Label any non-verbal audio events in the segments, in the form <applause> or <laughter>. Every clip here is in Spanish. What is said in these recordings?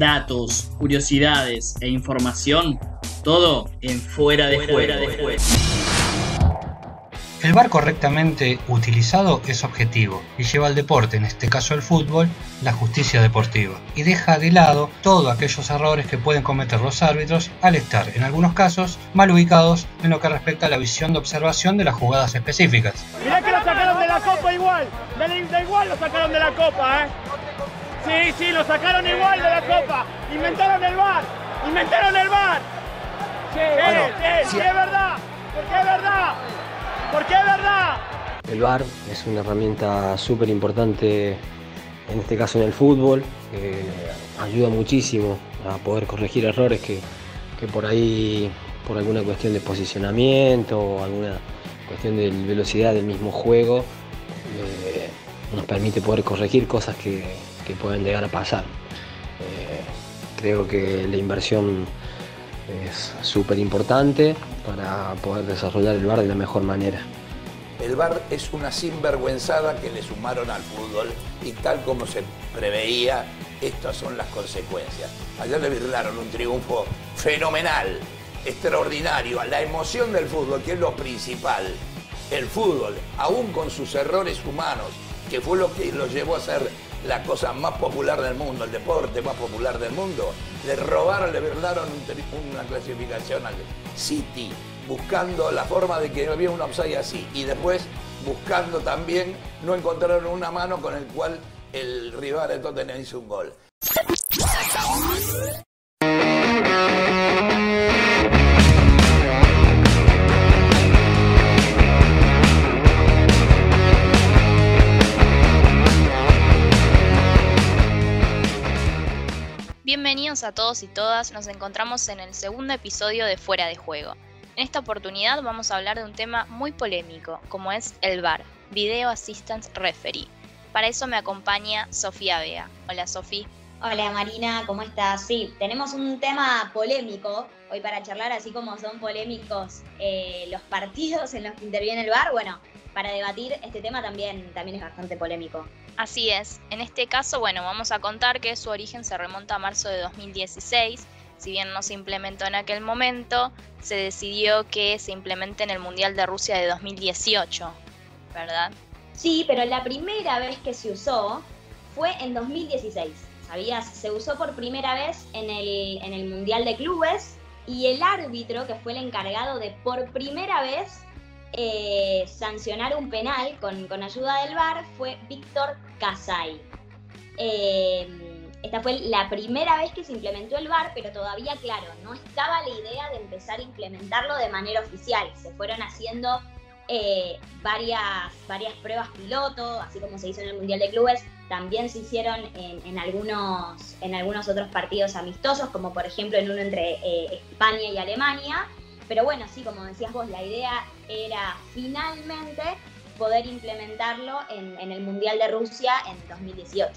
datos, curiosidades e información, todo en fuera de fuera, de juego. El VAR correctamente utilizado es objetivo y lleva al deporte, en este caso el fútbol, la justicia deportiva y deja de lado todos aquellos errores que pueden cometer los árbitros al estar, en algunos casos, mal ubicados en lo que respecta a la visión de observación de las jugadas específicas. Mirá que lo sacaron de la copa igual, da igual lo sacaron de la copa, ¿eh? Sí, sí, lo sacaron igual de la copa, inventaron el VAR, inventaron el VAR. Sí, sí, sí, es verdad, porque es verdad. Porque es verdad. El VAR es una herramienta súper importante, en este caso en el fútbol, ayuda muchísimo a poder corregir errores que, por ahí, por alguna cuestión de posicionamiento o alguna cuestión de velocidad del mismo juego, eh, nos permite poder corregir cosas que, pueden llegar a pasar. Eh, creo que la inversión es súper importante para poder desarrollar el bar de la mejor manera. El bar es una sinvergüenzada que le sumaron al fútbol y tal como se preveía, estas son las consecuencias. Ayer le virlaron un triunfo fenomenal, extraordinario, la emoción del fútbol, que es lo principal. El fútbol, aún con sus errores humanos, que fue lo que lo llevó a ser la cosa más popular del mundo, el deporte más popular del mundo, le robaron, le verdad una clasificación al City, buscando la forma de que había un offside así, y después buscando también, no encontraron una mano con el cual el rival de Tottenham hizo un gol. Bienvenidos a todos y todas, nos encontramos en el segundo episodio de Fuera de Juego. En esta oportunidad vamos a hablar de un tema muy polémico, como es el VAR, Video Assistance Referee. Para eso me acompaña Sofía Bea. Hola Sofía. Hola Marina, ¿cómo estás? Sí, tenemos un tema polémico hoy para charlar, así como son polémicos eh, los partidos en los que interviene el VAR. Bueno, para debatir este tema también, también es bastante polémico. Así es. En este caso, bueno, vamos a contar que su origen se remonta a marzo de 2016. Si bien no se implementó en aquel momento, se decidió que se implemente en el Mundial de Rusia de 2018, ¿verdad? Sí, pero la primera vez que se usó fue en 2016. ¿Sabías? Se usó por primera vez en el, en el Mundial de Clubes y el árbitro, que fue el encargado de por primera vez eh, sancionar un penal con, ayuda del VAR fue Víctor Casay. Eh, esta fue la primera vez que se implementó el VAR, pero todavía, claro, no estaba la idea de empezar a implementarlo de manera oficial. Se fueron haciendo eh, varias, varias pruebas piloto, así como se hizo en el Mundial de Clubes, también se hicieron en, algunos, en algunos otros partidos amistosos, como por ejemplo en uno entre España y Alemania. Pero bueno, sí, como decías vos, la idea era finalmente poder implementarlo en, el Mundial de Rusia en 2018.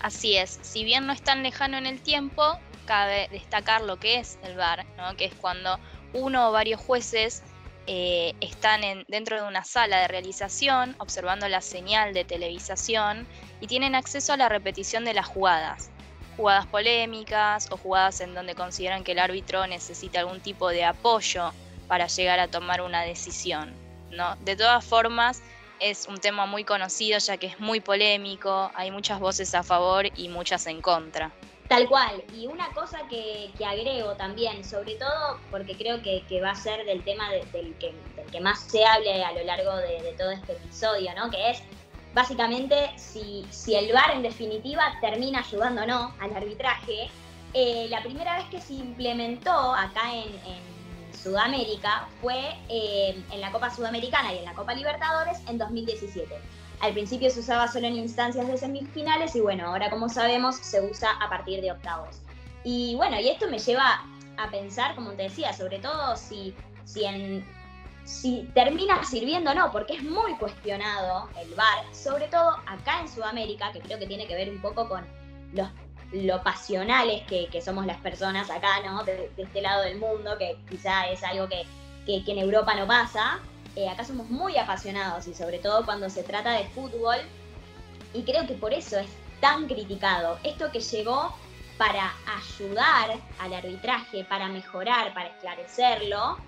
Así es, si bien no es tan lejano en el tiempo, cabe destacar lo que es el VAR, ¿no? que es cuando uno o varios jueces eh, están dentro de una sala de realización observando la señal de televisación y tienen acceso a la repetición de las jugadas jugadas polémicas o jugadas en donde consideran que el árbitro necesita algún tipo de apoyo para llegar a tomar una decisión. ¿no? De todas formas, es un tema muy conocido ya que es muy polémico, hay muchas voces a favor y muchas en contra. Tal cual, y una cosa que, agrego también, sobre todo porque creo que, va a ser del tema del, que, más se hable a lo largo de, todo este episodio, ¿no? que es básicamente si, si el VAR en definitiva termina ayudando o no al arbitraje. Eh, la primera vez que se implementó acá en, Sudamérica fue eh, en la Copa Sudamericana y en la Copa Libertadores en 2017. Al principio se usaba solo en instancias de semifinales y bueno, ahora como sabemos se usa a partir de octavos. Y bueno, y esto me lleva a pensar, como te decía, sobre todo si, si en si termina sirviendo o no, porque es muy cuestionado el VAR, sobre todo acá en Sudamérica, que creo que tiene que ver un poco con los, lo pasionales que, somos las personas acá, ¿no? De, este lado del mundo, que quizá es algo que, en Europa no pasa. Eh, acá somos muy apasionados y sobre todo cuando se trata de fútbol, y creo que por eso es tan criticado. Esto que llegó para ayudar al arbitraje, para mejorar, para esclarecerlo,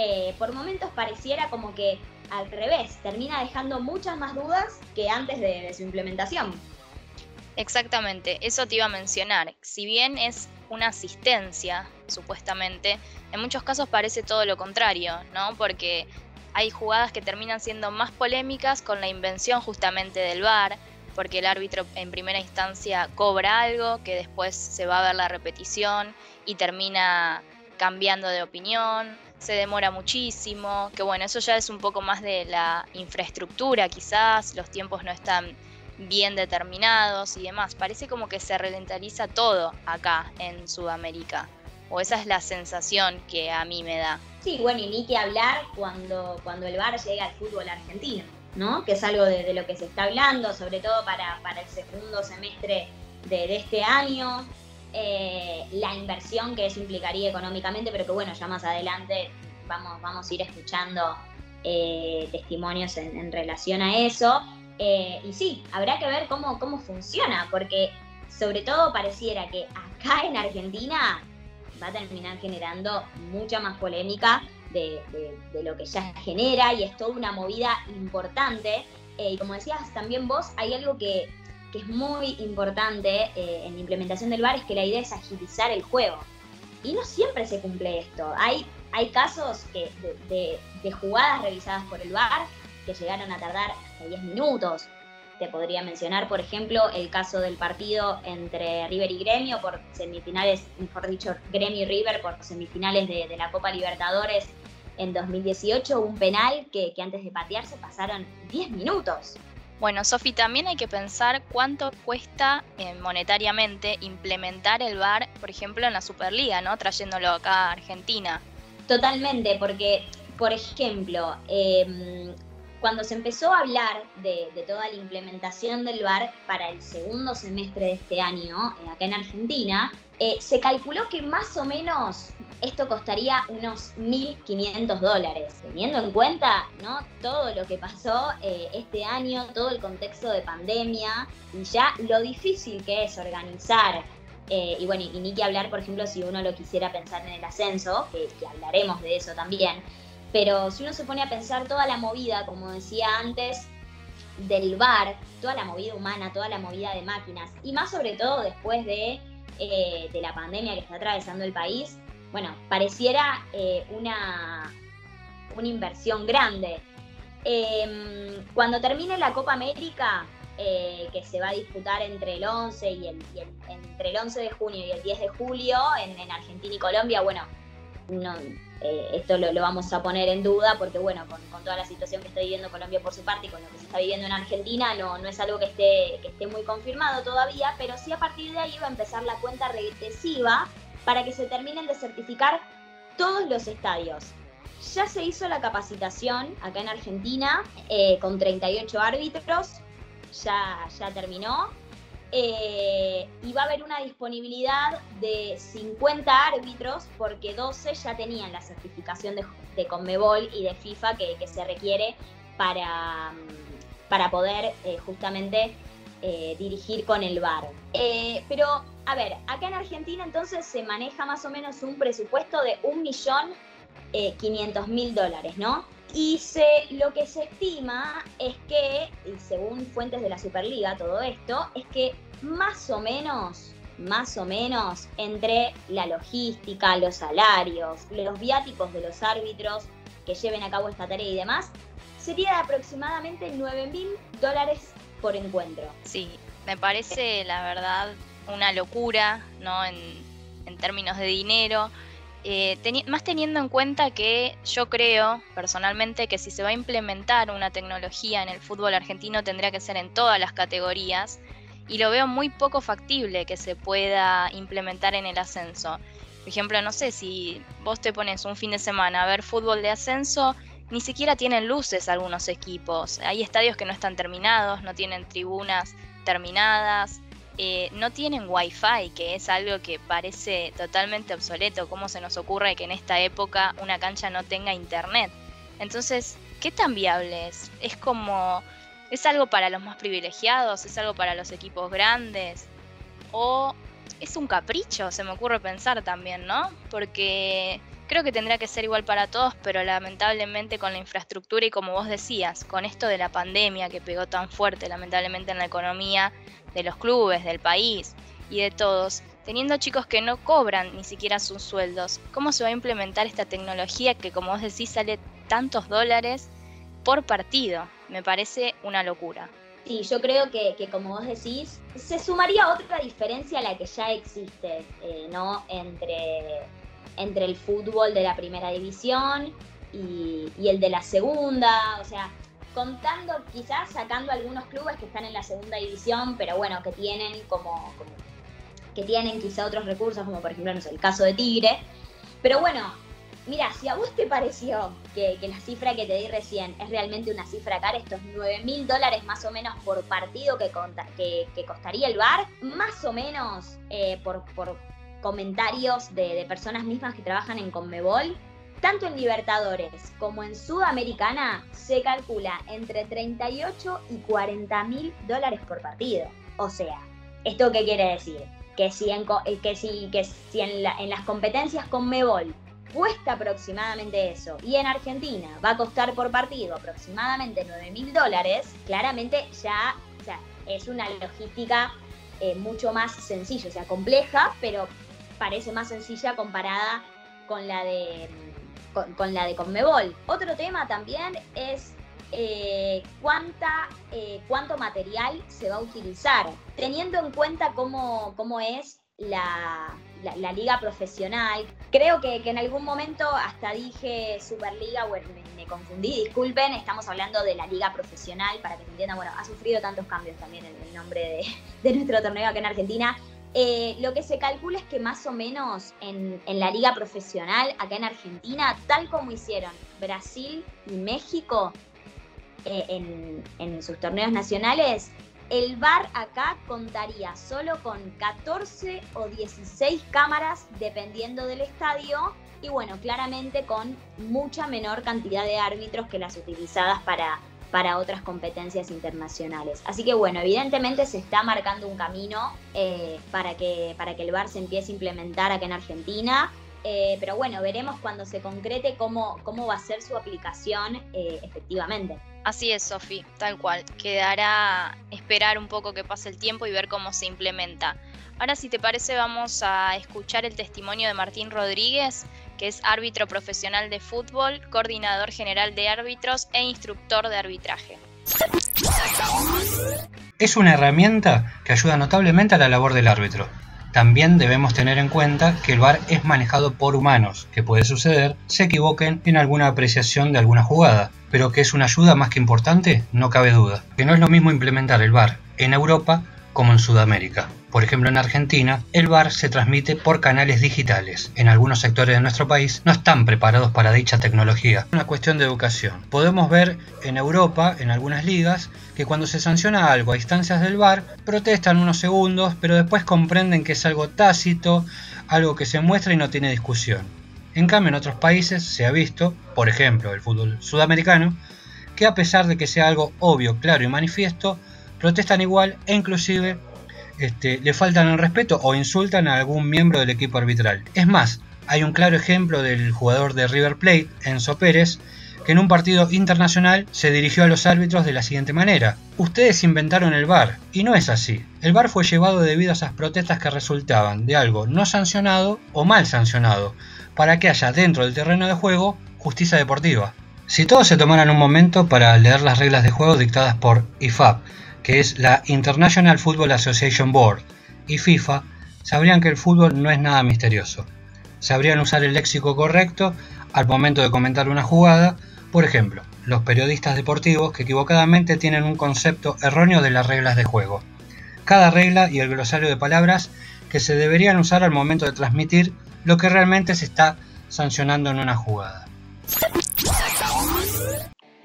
eh, por momentos pareciera como que al revés, termina dejando muchas más dudas que antes de, su implementación. Exactamente, eso te iba a mencionar. Si bien es una asistencia, supuestamente, en muchos casos parece todo lo contrario, ¿no? Porque hay jugadas que terminan siendo más polémicas con la invención justamente del VAR, porque el árbitro en primera instancia cobra algo que después se va a ver la repetición y termina cambiando de opinión, se demora muchísimo, que bueno, eso ya es un poco más de la infraestructura quizás, los tiempos no están bien determinados y demás. Parece como que se ralentiza todo acá en Sudamérica. O esa es la sensación que a mí me da. Sí, bueno, y ni que hablar cuando, cuando el VAR llega al fútbol argentino. ¿no? que es algo de, lo que se está hablando, sobre todo para, el segundo semestre de, este año, eh, la inversión que eso implicaría económicamente, pero que bueno, ya más adelante vamos, vamos a ir escuchando eh, testimonios en, relación a eso. Eh, y sí, habrá que ver cómo, cómo funciona, porque sobre todo pareciera que acá en Argentina va a terminar generando mucha más polémica de, lo que ya genera y es toda una movida importante. Y como decías también vos, hay algo que, es muy importante eh, en la implementación del VAR, es que la idea es agilizar el juego. Y no siempre se cumple esto. Hay, hay casos que, de, jugadas realizadas por el VAR que llegaron a tardar hasta 10 minutos. Te podría mencionar, por ejemplo, el caso del partido entre River y Gremio por semifinales, mejor dicho, Gremio y River por semifinales de, de la Copa Libertadores en 2018 un penal que, antes de patearse pasaron 10 minutos. Bueno, Sofi, también hay que pensar cuánto cuesta eh, monetariamente implementar el VAR, por ejemplo, en la Superliga, ¿no? Trayéndolo acá a Argentina. Totalmente, porque, por ejemplo, em, cuando se empezó a hablar de, toda la implementación del VAR para el segundo semestre de este año, eh, acá en Argentina, eh, se calculó que más o menos esto costaría unos 1.500 dólares, teniendo en cuenta ¿no? todo lo que pasó eh, este año, todo el contexto de pandemia y ya lo difícil que es organizar. y bueno, y ni que hablar, por ejemplo, si uno lo quisiera pensar en el ascenso, que hablaremos de eso también, pero si uno se pone a pensar toda la movida, como decía antes, del bar, toda la movida humana, toda la movida de máquinas, y más sobre todo después de, eh, la pandemia que está atravesando el país, bueno, pareciera eh, una, una inversión grande. Em, cuando termine la Copa América, eh, que se va a disputar entre el 11 y el, entre el 11 de junio y el 10 de julio en, en Argentina y Colombia, bueno, no, eh, esto lo, vamos a poner en duda porque, bueno, con, toda la situación que está viviendo Colombia por su parte y con lo que se está viviendo en Argentina, no, no es algo que esté, que esté muy confirmado todavía, pero sí a partir de ahí va a empezar la cuenta regresiva para que se terminen de certificar todos los estadios. Ya se hizo la capacitación acá en Argentina eh, con 38 árbitros, ya, ya terminó. Eh, y va a haber una disponibilidad de 50 árbitros porque 12 ya tenían la certificación de, Conmebol y de FIFA que, se requiere para, mm, para poder eh, justamente eh, dirigir con el VAR. pero, a ver, acá en Argentina entonces se maneja más o menos un presupuesto de 1.500.000 dólares, ¿no? Y se, lo que se estima es que, y según fuentes de la Superliga, todo esto, es que más o menos, más o menos, entre la logística, los salarios, los viáticos de los árbitros que lleven a cabo esta tarea y demás, sería de aproximadamente 9 mil dólares por encuentro. Sí, me parece la verdad una locura, ¿no? En, en términos de dinero. Eh, más teniendo en cuenta que yo creo personalmente que si se va a implementar una tecnología en el fútbol argentino tendría que ser en todas las categorías y lo veo muy poco factible que se pueda implementar en el ascenso. Por ejemplo, no sé si vos te pones un fin de semana a ver fútbol de ascenso, ni siquiera tienen luces algunos equipos. Hay estadios que no están terminados, no tienen tribunas terminadas. Eh, no tienen wifi, que es algo que parece totalmente obsoleto. ¿Cómo se nos ocurre que en esta época una cancha no tenga internet? Entonces, ¿qué tan viable es? Es como, ¿es algo para los más privilegiados? ¿Es algo para los equipos grandes? ¿O es un capricho, se me ocurre pensar también, ¿no? Porque creo que tendría que ser igual para todos, pero lamentablemente con la infraestructura y como vos decías, con esto de la pandemia que pegó tan fuerte lamentablemente en la economía de los clubes, del país y de todos, teniendo chicos que no cobran ni siquiera sus sueldos, ¿cómo se va a implementar esta tecnología que como vos decís sale tantos dólares por partido? Me parece una locura. Sí, yo creo que, como vos decís, se sumaría otra diferencia a la que ya existe, eh, ¿no? Entre, entre el fútbol de la primera división y, el de la segunda, o sea, contando, quizás sacando algunos clubes que están en la segunda división, pero bueno, que tienen como, que tienen quizá otros recursos, como por ejemplo, el caso de Tigre. Pero bueno, Mira, si a vos te pareció que, la cifra que te di recién es realmente una cifra cara, estos 9 mil dólares más o menos por partido que, que, costaría el bar, más o menos eh, por, comentarios de, personas mismas que trabajan en Conmebol, tanto en Libertadores como en Sudamericana se calcula entre 38 y 40 mil dólares por partido. O sea, ¿esto qué quiere decir? Que si en, eh, que si, que si en, las competencias Conmebol cuesta aproximadamente eso y en Argentina va a costar por partido aproximadamente 9 mil dólares, claramente ya es una logística eh, mucho más sencilla, o sea, compleja, pero parece más sencilla comparada con la de con, la de Conmebol. Otro tema también es eh, cuánta, eh, cuánto material se va a utilizar, teniendo en cuenta cómo, cómo es la, la, liga profesional. Creo que, en algún momento hasta dije Superliga, bueno, me, confundí, disculpen, estamos hablando de la liga profesional, para que se entiendan, bueno, ha sufrido tantos cambios también el, el nombre de, nuestro torneo acá en Argentina. Eh, lo que se calcula es que más o menos en, la liga profesional acá en Argentina, tal como hicieron Brasil y México eh, en, en sus torneos nacionales, el bar acá contaría solo con 14 o 16 cámaras dependiendo del estadio y bueno, claramente con mucha menor cantidad de árbitros que las utilizadas para, para otras competencias internacionales. Así que bueno, evidentemente se está marcando un camino eh, para, que, para que el bar se empiece a implementar acá en Argentina. Eh, pero bueno, veremos cuando se concrete cómo, cómo va a ser su aplicación eh, efectivamente. Así es, Sofi, tal cual. Quedará esperar un poco que pase el tiempo y ver cómo se implementa. Ahora, si te parece, vamos a escuchar el testimonio de Martín Rodríguez, que es árbitro profesional de fútbol, coordinador general de árbitros e instructor de arbitraje. Es una herramienta que ayuda notablemente a la labor del árbitro también debemos tener en cuenta que el VAR es manejado por humanos, que puede suceder se equivoquen en alguna apreciación de alguna jugada, pero que es una ayuda más que importante, no cabe duda. Que no es lo mismo implementar el VAR en Europa como en Sudamérica. Por ejemplo, en Argentina, el VAR se transmite por canales digitales. En algunos sectores de nuestro país no están preparados para dicha tecnología. Una cuestión de educación. Podemos ver en Europa, en algunas ligas, que cuando se sanciona algo a instancias del VAR, protestan unos segundos, pero después comprenden que es algo tácito, algo que se muestra y no tiene discusión. En cambio, en otros países se ha visto, por ejemplo, el fútbol sudamericano, que a pesar de que sea algo obvio, claro y manifiesto, protestan igual e inclusive este, le faltan el respeto o insultan a algún miembro del equipo arbitral. Es más, hay un claro ejemplo del jugador de River Plate, Enzo Pérez, que en un partido internacional se dirigió a los árbitros de la siguiente manera. Ustedes inventaron el VAR, y no es así. El VAR fue llevado debido a esas protestas que resultaban de algo no sancionado o mal sancionado, para que haya dentro del terreno de juego justicia deportiva. Si todos se tomaran un momento para leer las reglas de juego dictadas por IFAB, que es la International Football Association Board, y FIFA, sabrían que el fútbol no es nada misterioso. Sabrían usar el léxico correcto al momento de comentar una jugada, por ejemplo, los periodistas deportivos que equivocadamente tienen un concepto erróneo de las reglas de juego. Cada regla y el glosario de palabras que se deberían usar al momento de transmitir lo que realmente se está sancionando en una jugada.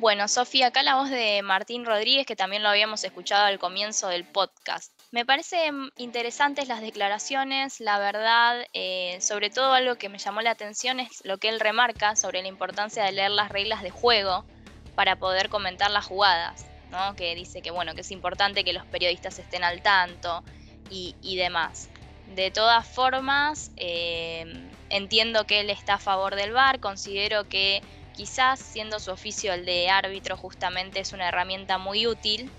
Bueno, Sofía, acá la voz de Martín Rodríguez, que también lo habíamos escuchado al comienzo del podcast. Me parecen interesantes las declaraciones, la verdad, eh, sobre todo algo que me llamó la atención es lo que él remarca sobre la importancia de leer las reglas de juego para poder comentar las jugadas, ¿no? Que dice que bueno, que es importante que los periodistas estén al tanto y, y demás. De todas formas, eh, entiendo que él está a favor del VAR, considero que quizás siendo su oficio el de árbitro justamente es una herramienta muy útil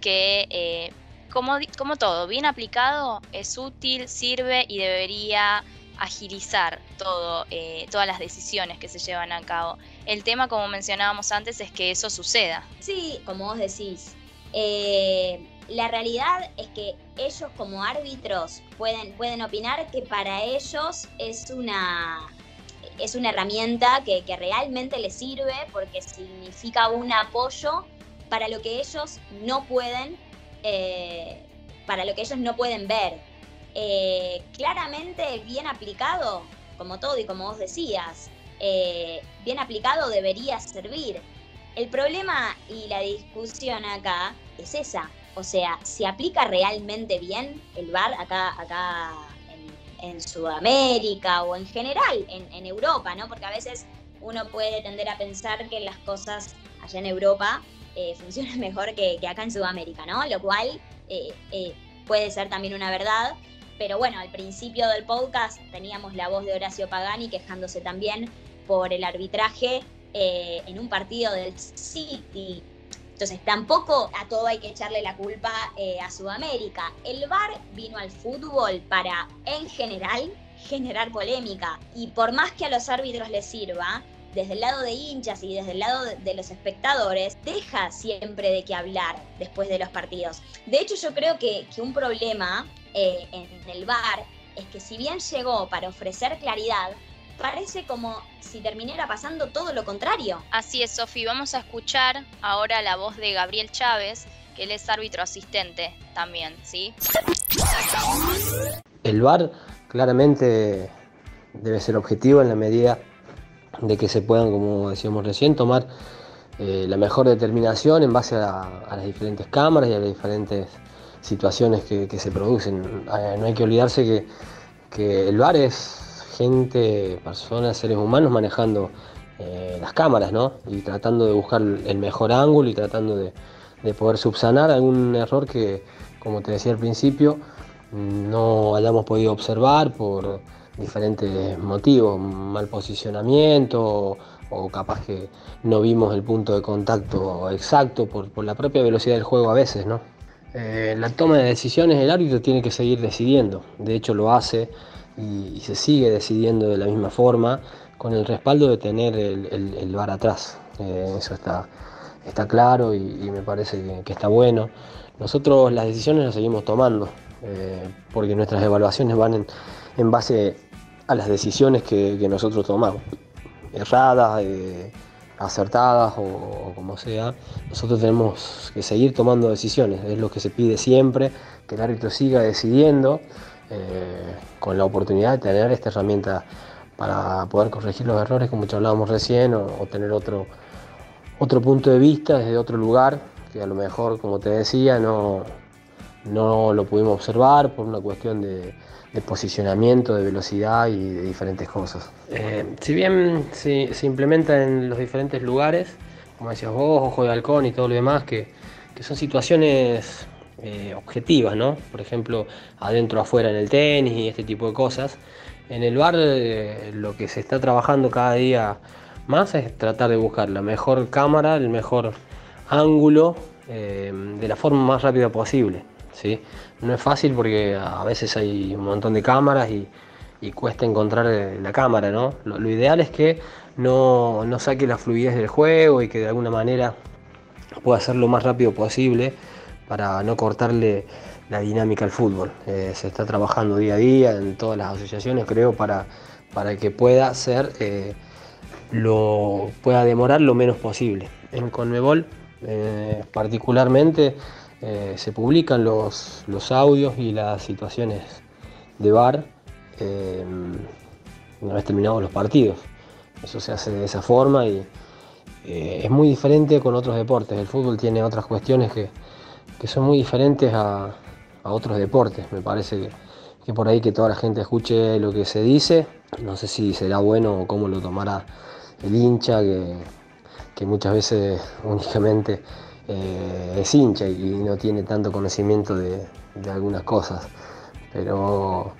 que, eh, como, como todo, bien aplicado, es útil, sirve y debería agilizar todo, eh, todas las decisiones que se llevan a cabo. El tema, como mencionábamos antes, es que eso suceda. Sí, como vos decís, eh, la realidad es que ellos como árbitros pueden, pueden opinar que para ellos es una, es una herramienta que, realmente les sirve porque significa un apoyo para lo que ellos no pueden, eh, para lo que ellos no pueden ver. Eh, claramente bien aplicado, como todo y como vos decías, eh, bien aplicado debería servir. El problema y la discusión acá es esa. O sea, ¿se aplica realmente bien el VAR acá, acá en, Sudamérica o en general en, Europa, ¿no? Porque a veces uno puede tender a pensar que las cosas allá en Europa eh, <laughs> funcionan mejor que, acá en Sudamérica, ¿no? Lo cual puede ser también una verdad, pero bueno, al principio del podcast teníamos la voz de Horacio Pagani quejándose también por el arbitraje eh, en un partido del City. Entonces tampoco a todo hay que echarle la culpa eh, a Sudamérica. El VAR vino al fútbol para, en general, generar polémica. Y por más que a los árbitros les sirva, desde el lado de hinchas y desde el lado de los espectadores, deja siempre de qué hablar después de los partidos. De hecho, yo creo que, un problema eh, en el bar es que si bien llegó para ofrecer claridad, parece como si terminara pasando todo lo contrario. Así es, Sofi. Vamos a escuchar ahora la voz de Gabriel Chávez, que él es árbitro asistente también, ¿sí? El VAR claramente debe ser objetivo en la medida de que se puedan, como decíamos recién, tomar eh, la mejor determinación en base a, a, las diferentes cámaras y a las diferentes situaciones que, se producen. Eh, no hay que olvidarse que, que, el bar es gente, personas, seres humanos manejando eh, las cámaras, ¿no? Y tratando de buscar el mejor ángulo y tratando de, poder subsanar algún error que, como te decía al principio, no hayamos podido observar por diferentes motivos, mal posicionamiento o, capaz que no vimos el punto de contacto exacto por, la propia velocidad del juego a veces, ¿no? Eh, la toma de decisiones el árbitro tiene que seguir decidiendo, de hecho lo hace y, se sigue decidiendo de la misma forma con el respaldo de tener el, el, bar atrás. Eh, eso está, está claro y, me parece que, está bueno. Nosotros las decisiones las seguimos tomando eh, porque nuestras evaluaciones van en, base a las decisiones que, que nosotros tomamos. Erradas, acertadas o, como sea, nosotros tenemos que seguir tomando decisiones, es lo que se pide siempre, que el árbitro siga decidiendo eh, con la oportunidad de tener esta herramienta para poder corregir los errores como ya hablábamos recién o, tener otro, otro punto de vista desde otro lugar que a lo mejor, como te decía, no, no lo pudimos observar por una cuestión de, posicionamiento, de velocidad y de diferentes cosas. Eh, si bien se, se, implementa en los diferentes lugares, como decías vos, ojo de halcón y todo lo demás, que, que son situaciones eh, objetivas, ¿no? Por ejemplo, adentro, afuera en el tenis y este tipo de cosas. En el bar eh, lo que se está trabajando cada día más es tratar de buscar la mejor cámara, el mejor ángulo de la forma más rápida posible. ¿sí? No es fácil porque a veces hay un montón de cámaras y, cuesta encontrar eh, la cámara, ¿no? Lo, ideal es que no, saque la fluidez del juego y que de alguna manera pueda ser lo más rápido posible para no cortarle la dinámica al fútbol. Eh, se está trabajando día a día en todas las asociaciones, creo, para, para que pueda ser, eh, lo, pueda demorar lo menos posible. En Conmebol, particularmente, eh, se publican los, audios y las situaciones de bar eh, una vez terminados los partidos. Eso se hace de esa forma y es muy diferente con otros deportes. El fútbol tiene otras cuestiones que, son muy diferentes a, otros deportes. Me parece que, por ahí que toda la gente escuche lo que se dice. No sé si será bueno o cómo lo tomará el hincha, que, que muchas veces <laughs> únicamente eh, es hincha y no tiene tanto conocimiento de, algunas cosas. Pero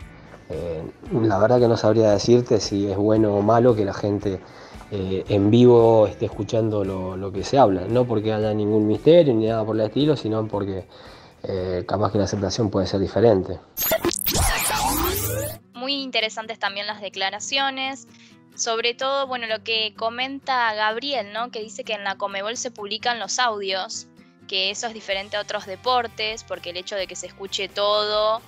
Eh, la verdad que no sabría decirte si es bueno o malo que la gente eh, en vivo esté escuchando lo, que se habla, no porque haya ningún misterio ni nada por el estilo, sino porque eh, capaz que la aceptación puede ser diferente. Muy interesantes también las declaraciones. Sobre todo, bueno, lo que comenta Gabriel, ¿no? Que dice que en la Comebol se publican los audios, que eso es diferente a otros deportes, porque el hecho de que se escuche todo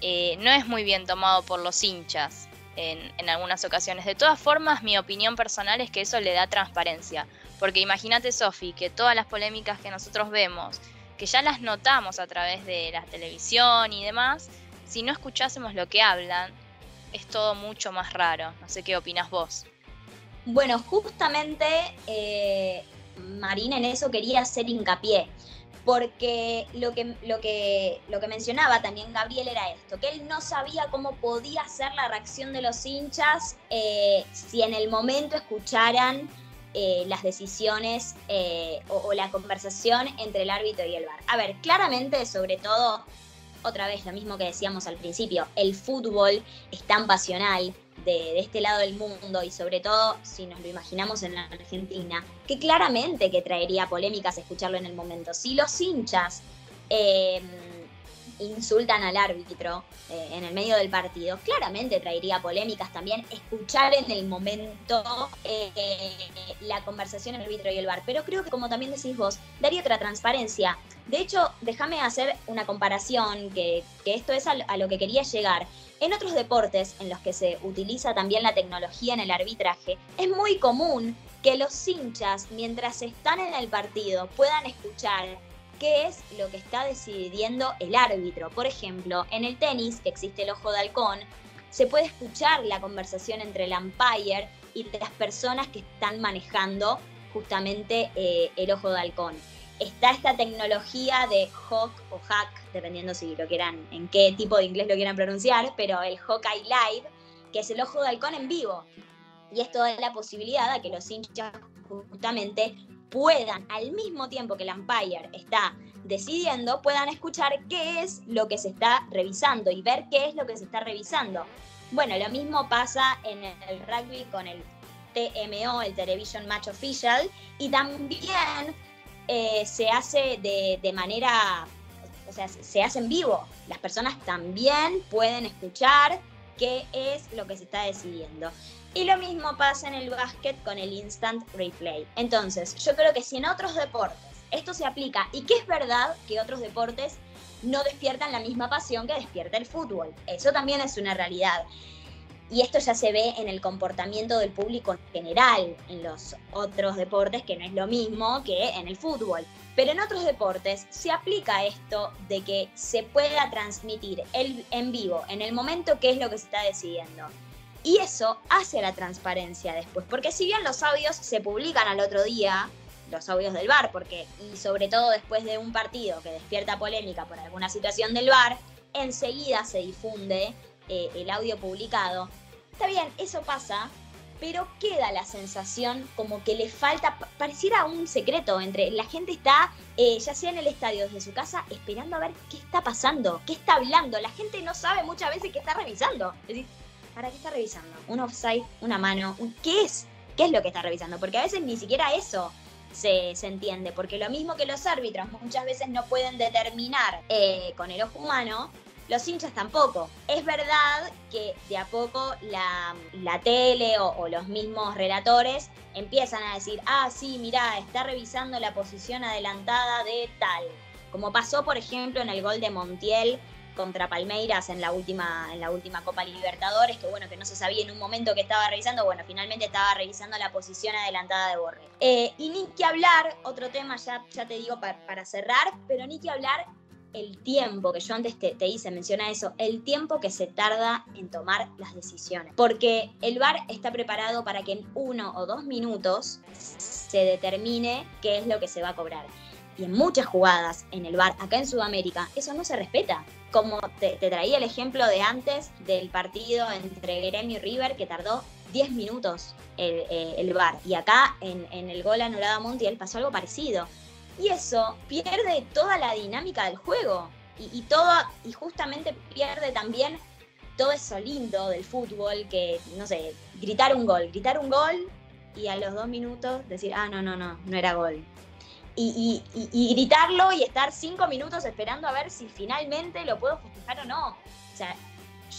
eh, no es muy bien tomado por los hinchas en, algunas ocasiones. De todas formas, mi opinión personal es que eso le da transparencia. Porque imagínate, Sofi, que todas las polémicas que nosotros vemos, que ya las notamos a través de la televisión y demás, si no escuchásemos lo que hablan, es todo mucho más raro. No sé qué opinas vos. Bueno, justamente eh, Marina en eso quería hacer hincapié, porque lo que, lo, que, lo que mencionaba también Gabriel era esto, que él no sabía cómo podía ser la reacción de los hinchas eh, si en el momento escucharan eh, las decisiones o, o, la conversación entre el árbitro y el VAR. A ver, claramente, sobre todo otra vez lo mismo que decíamos al principio, el fútbol es tan pasional de, este lado del mundo y sobre todo si nos lo imaginamos en la Argentina, que claramente que traería polémicas escucharlo en el momento. Si los hinchas em, insultan al árbitro eh, en el medio del partido, claramente traería polémicas también escuchar en el momento eh, la conversación entre el árbitro y el bar. Pero creo que como también decís vos, daría otra transparencia. De hecho, déjame hacer una comparación, que, esto es a, lo que quería llegar. En otros deportes en los que se utiliza también la tecnología en el arbitraje, es muy común que los hinchas, mientras están en el partido, puedan escuchar qué es lo que está decidiendo el árbitro. Por ejemplo, en el tenis, que existe el ojo de halcón, se puede escuchar la conversación entre el umpire y las personas que están manejando justamente eh, el ojo de halcón está esta tecnología de Hawk o Hack, dependiendo si lo quieran, en qué tipo de inglés lo quieran pronunciar, pero el Hawkeye Live, que es el ojo de halcón en vivo. Y esto da la posibilidad de que los hinchas justamente puedan, al mismo tiempo que el umpire está decidiendo, puedan escuchar qué es lo que se está revisando y ver qué es lo que se está revisando. Bueno, lo mismo pasa en el rugby con el TMO, el Television Match Official, y también eh, se hace de, manera, o sea, se hace en vivo. Las personas también pueden escuchar qué es lo que se está decidiendo. Y lo mismo pasa en el básquet con el instant replay. Entonces, yo creo que si en otros deportes esto se aplica y que es verdad que otros deportes no despiertan la misma pasión que despierta el fútbol. Eso también es una realidad. Y esto ya se ve en el comportamiento del público en general, en los otros deportes, que no es lo mismo que en el fútbol. Pero en otros deportes se aplica esto de que se pueda transmitir el, en vivo, en el momento que es lo que se está decidiendo. Y eso hace la transparencia después, porque si bien los audios se publican al otro día, los audios del bar, porque, y sobre todo después de un partido que despierta polémica por alguna situación del bar, enseguida se difunde eh, el audio publicado. Está bien, eso pasa, pero queda la sensación como que le falta, pareciera un secreto entre la gente está, eh, ya sea en el estadio desde su casa, esperando a ver qué está pasando, qué está hablando. La gente no sabe muchas veces qué está revisando. Es decir, ¿para qué está revisando? Un offside, una mano, ¿qué es? ¿Qué es lo que está revisando? Porque a veces ni siquiera eso se, entiende, porque lo mismo que los árbitros muchas veces no pueden determinar eh, con el ojo humano, los hinchas tampoco. Es verdad que de a poco la, tele o, los mismos relatores empiezan a decir, ah, sí, mirá, está revisando la posición adelantada de tal. Como pasó, por ejemplo, en el gol de Montiel contra Palmeiras en la última, en la última Copa Libertadores, que bueno, que no se sabía en un momento que estaba revisando, bueno, finalmente estaba revisando la posición adelantada de Borré. Eh, y ni que hablar, otro tema ya, ya te digo para cerrar, pero ni que hablar el tiempo, que yo antes te, hice menciona eso, el tiempo que se tarda en tomar las decisiones. Porque el VAR está preparado para que en uno o dos minutos se determine qué es lo que se va a cobrar. Y en muchas jugadas en el VAR, acá en Sudamérica, eso no se respeta. Como te, traía el ejemplo de antes del partido entre Gremio y River, que tardó 10 minutos el, eh, el VAR. Y acá en, en el gol anulado a Montiel pasó algo parecido y eso pierde toda la dinámica del juego y, y, todo, y justamente pierde también todo eso lindo del fútbol, que, no sé, gritar un gol, gritar un gol y a los dos minutos decir, ah, no, no, no, no era gol. Y, gritarlo y estar cinco minutos esperando a ver si finalmente lo puedo festejar o no. O sea,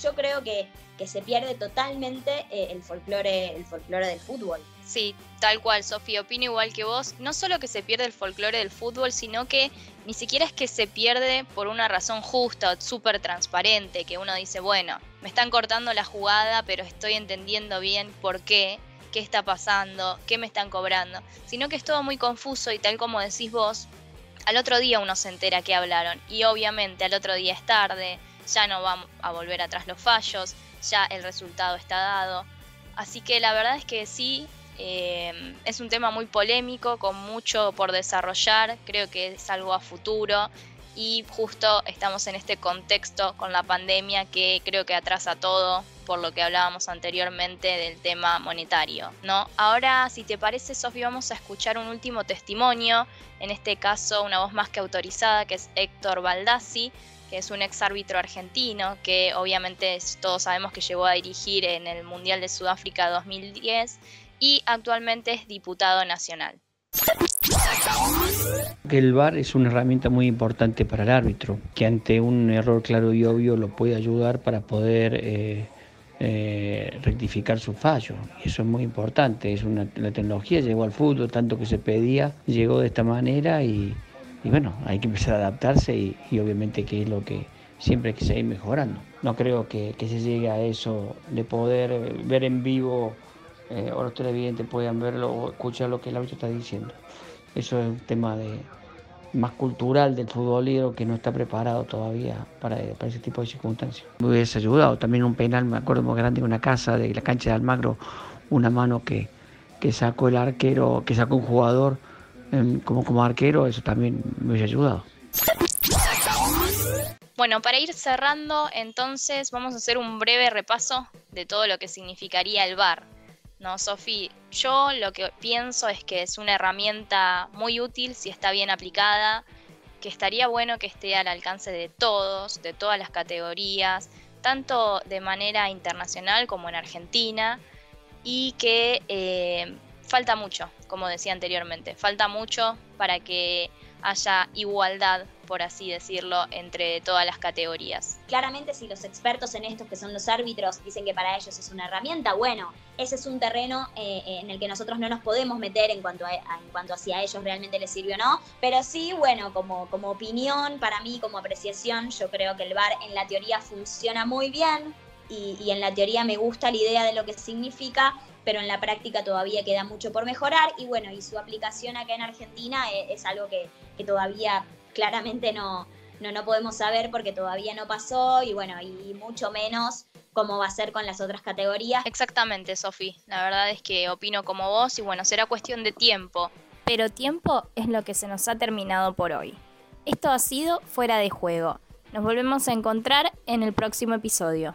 yo creo que, que se pierde totalmente eh, el folclore, el folclore del fútbol. Sí, tal cual, Sofía, opino igual que vos. No solo que se pierde el folclore del fútbol, sino que ni siquiera es que se pierde por una razón justa o súper transparente, que uno dice, bueno, me están cortando la jugada, pero estoy entendiendo bien por qué, qué está pasando, qué me están cobrando, sino que es todo muy confuso y tal como decís vos, al otro día uno se entera que hablaron y obviamente al otro día es tarde, ya no va a volver atrás los fallos, ya el resultado está dado. Así que la verdad es que sí, eh, es un tema muy polémico, con mucho por desarrollar, creo que es algo a futuro y justo estamos en este contexto con la pandemia que creo que atrasa todo por lo que hablábamos anteriormente del tema monetario, ¿no? Ahora, si te parece, Sofi, vamos a escuchar un último testimonio, en este caso una voz más que autorizada, que es Héctor Baldassi, que es un ex árbitro argentino, que obviamente todos sabemos que llegó a dirigir en el Mundial de Sudáfrica 2010 y actualmente es diputado nacional. El VAR es una herramienta muy importante para el árbitro, que ante un error claro y obvio lo puede ayudar para poder eh, eh, rectificar su fallo. Y eso es muy importante. Es una, la tecnología llegó al fútbol, tanto que se pedía, llegó de esta manera y, bueno, hay que empezar a adaptarse y, obviamente que es lo que siempre hay que seguir mejorando. No creo que, que se llegue a eso de poder ver en vivo eh, o los televidentes puedan verlo o escuchar lo que el árbitro está diciendo. Eso es un tema de más cultural del futbolero que no está preparado todavía para, ese tipo de circunstancias. Me hubiese ayudado también un penal, me acuerdo muy grande, una casa de la cancha de Almagro, una mano que, que sacó el arquero, que sacó un jugador em, como, como arquero, eso también me hubiese ayudado. Bueno, para ir cerrando, entonces vamos a hacer un breve repaso de todo lo que significaría el VAR. ¿No, Sofi? Yo lo que pienso es que es una herramienta muy útil si está bien aplicada, que estaría bueno que esté al alcance de todos, de todas las categorías, tanto de manera internacional como en Argentina, y que eh, falta mucho, como decía anteriormente, falta mucho para que haya igualdad por así decirlo, entre todas las categorías. Claramente si los expertos en estos, que son los árbitros, dicen que para ellos es una herramienta, bueno, ese es un terreno eh, en el que nosotros no nos podemos meter en cuanto a, en cuanto si a ellos realmente les sirve o no, pero sí, bueno, como, como opinión, para mí, como apreciación, yo creo que el VAR en la teoría funciona muy bien, y, en la teoría me gusta la idea de lo que significa, pero en la práctica todavía queda mucho por mejorar y bueno, y su aplicación acá en Argentina es, es algo que, que, todavía claramente no, no, no podemos saber porque todavía no pasó y bueno, y mucho menos cómo va a ser con las otras categorías. Exactamente, Sofi. La verdad es que opino como vos y bueno, será cuestión de tiempo. Pero tiempo es lo que se nos ha terminado por hoy. Esto ha sido Fuera de Juego. Nos volvemos a encontrar en el próximo episodio.